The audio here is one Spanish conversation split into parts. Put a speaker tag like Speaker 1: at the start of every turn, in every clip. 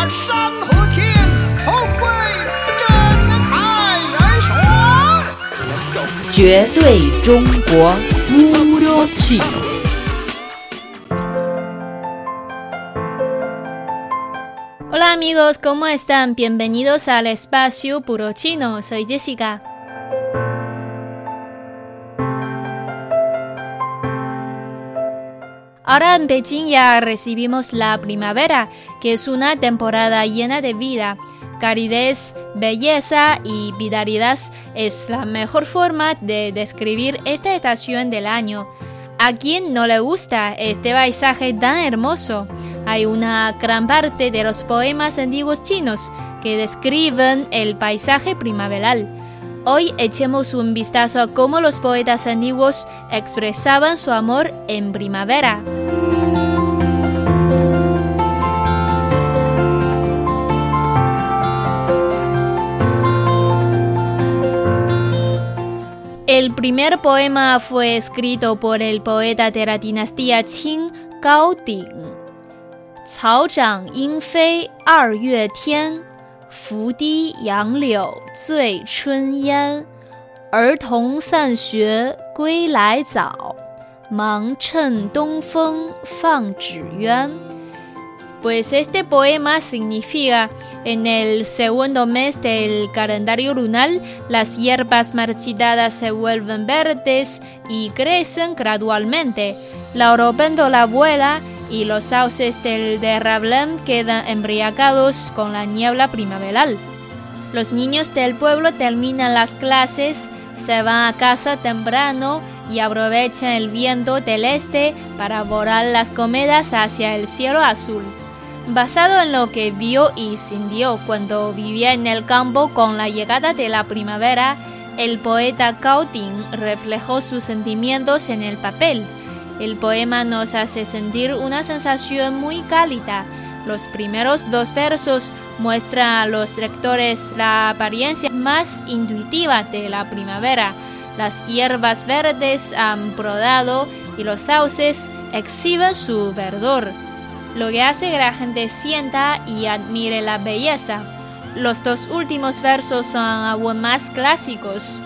Speaker 1: 把山和天同为真开而选。
Speaker 2: 绝对中国 Puro Chino.
Speaker 3: Hola amigos, ¿cómo están? Bienvenidos al espacio Puro Chino. Soy Jessica. Ahora en Beijing ya recibimos la primavera, que es una temporada llena de vida. Caridez, belleza y vitalidad es la mejor forma de describir esta estación del año. ¿A quién no le gusta este paisaje tan hermoso? Hay una gran parte de los poemas antiguos chinos que describen el paisaje primaveral. Hoy echemos un vistazo a cómo los poetas antiguos expresaban su amor en primavera. El primer poema fue escrito por el poeta de la dinastía Qing, Gao Ding. 草长莺飞二月天， 拂堤杨柳醉春烟。儿童散学归来早，忙趁东风放纸鸢。Pues este poema significa en el segundo mes del calendario lunar las hierbas marchitadas se vuelven verdes y crecen gradualmente. La la vuela y los sauces del derrablén quedan embriagados con la niebla primaveral. Los niños del pueblo terminan las clases, se van a casa temprano y aprovechan el viento del este para volar las comedas hacia el cielo azul. Basado en lo que vio y sintió cuando vivía en el campo con la llegada de la primavera, el poeta Cao Ting reflejó sus sentimientos en el papel. El poema nos hace sentir una sensación muy cálida. Los primeros dos versos muestran a los lectores la apariencia más intuitiva de la primavera. Las hierbas verdes han brodado y los sauces exhiben su verdor lo que hace que la gente sienta y admire la belleza. Los dos últimos versos son aún más clásicos.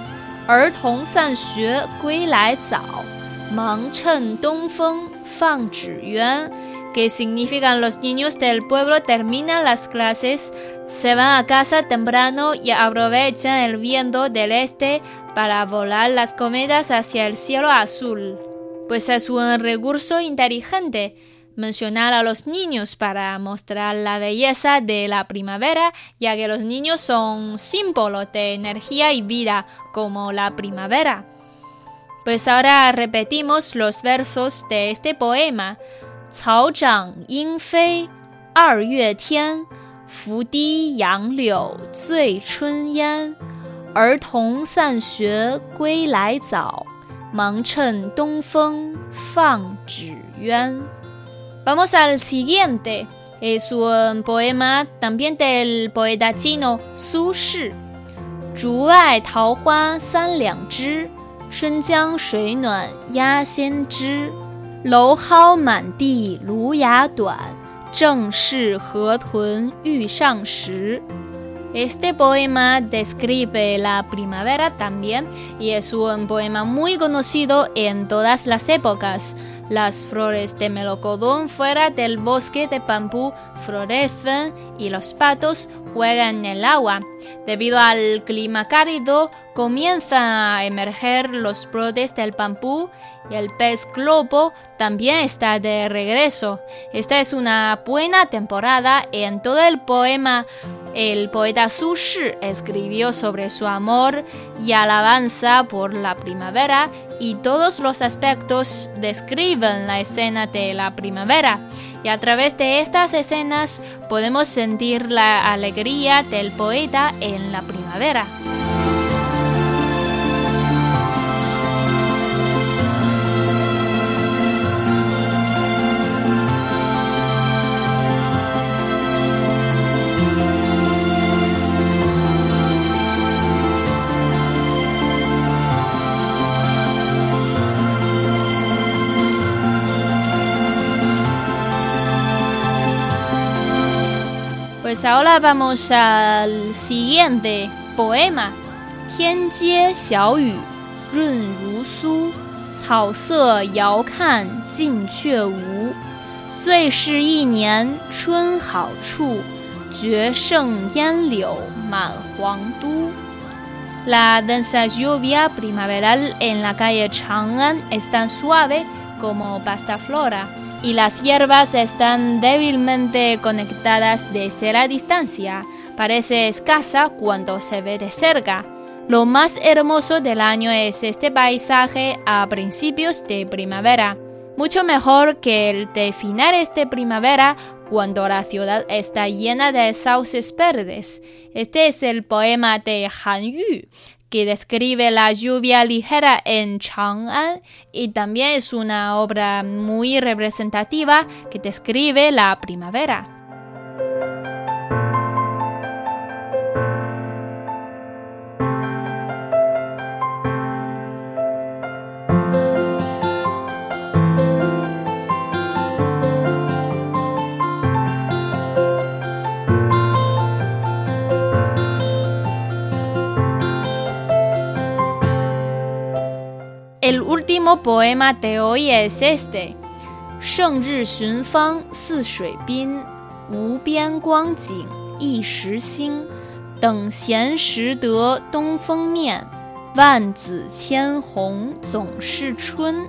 Speaker 3: Que significan los niños del pueblo terminan las clases, se van a casa temprano y aprovechan el viento del este para volar las comedas hacia el cielo azul. Pues es un recurso inteligente mencionar a los niños para mostrar la belleza de la primavera, ya que los niños son símbolos de energía y vida como la primavera. Pues ahora repetimos los versos de este poema. 草长莺飞二月天，拂堤杨柳醉春烟。儿童散学归来早，忙趁东风放纸鸢。Vamos al siguiente. Es un poema también del poeta chino Su Shi. 竹外桃花三两枝， 春江水暖鸭先知。蒌蒿满地芦芽短，正是河豚欲上时。Este poema describe la primavera también y es un poema muy conocido en todas las épocas. Las flores de melocotón fuera del bosque de bambú florecen y los patos juegan en el agua. Debido al clima cálido, comienzan a emerger los brotes del bambú y el pez globo también está de regreso. Esta es una buena temporada en todo el poema. El poeta Su Shi escribió sobre su amor y alabanza por la primavera y todos los aspectos describen la escena de la primavera. Y a través de estas escenas podemos sentir la alegría del poeta en la primavera. Pues ahora vamos al siguiente poema. 天街小雨润如酥，草色遥看近却无。最是一年春好处，绝胜烟柳满皇都。La densa lluvia primaveral en la calle Chang'an es tan suave como pasta flora y las hierbas están débilmente conectadas desde la distancia. Parece escasa cuando se ve de cerca. Lo más hermoso del año es este paisaje a principios de primavera. Mucho mejor que el de finales de primavera cuando la ciudad está llena de sauces verdes. Este es el poema de Han Yu, describe la lluvia ligera en Chang'an y también es una obra muy representativa que describe la primavera. El último poema de hoy es este. 胜日寻芳似水滨，无边光景一时新。等闲识得东风面，万紫千红总是春。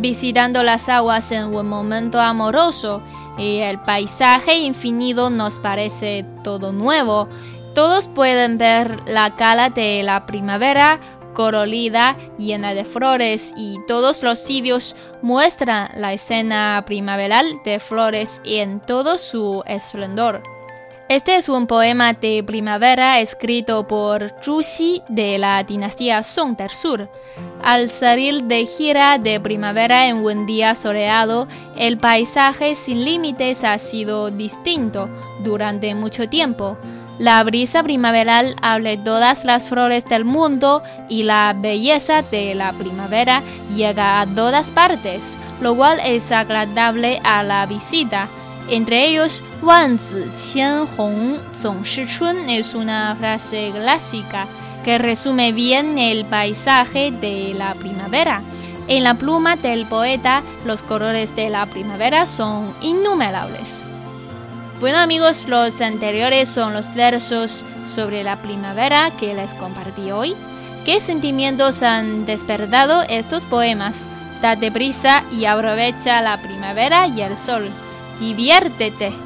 Speaker 3: Visitando las aguas en un momento amoroso y el paisaje infinito nos parece todo nuevo. Todos pueden ver la cala de la primavera colorida, llena de flores y todos los sitios muestran la escena primaveral de flores en todo su esplendor. Este es un poema de primavera escrito por Xi de la dinastía Song del Sur. Al salir de gira de primavera en un día soleado, el paisaje sin límites ha sido distinto durante mucho tiempo. La brisa primaveral abre todas las flores del mundo y la belleza de la primavera llega a todas partes, lo cual es agradable a la visita. Entre ellos, Wan Zi Qian Hong Zong Shi Chun es una frase clásica que resume bien el paisaje de la primavera. En la pluma del poeta, los colores de la primavera son innumerables. Bueno amigos, los anteriores son los versos sobre la primavera que les compartí hoy. ¿Qué sentimientos han despertado estos poemas? Date prisa y aprovecha la primavera y el sol. Diviértete.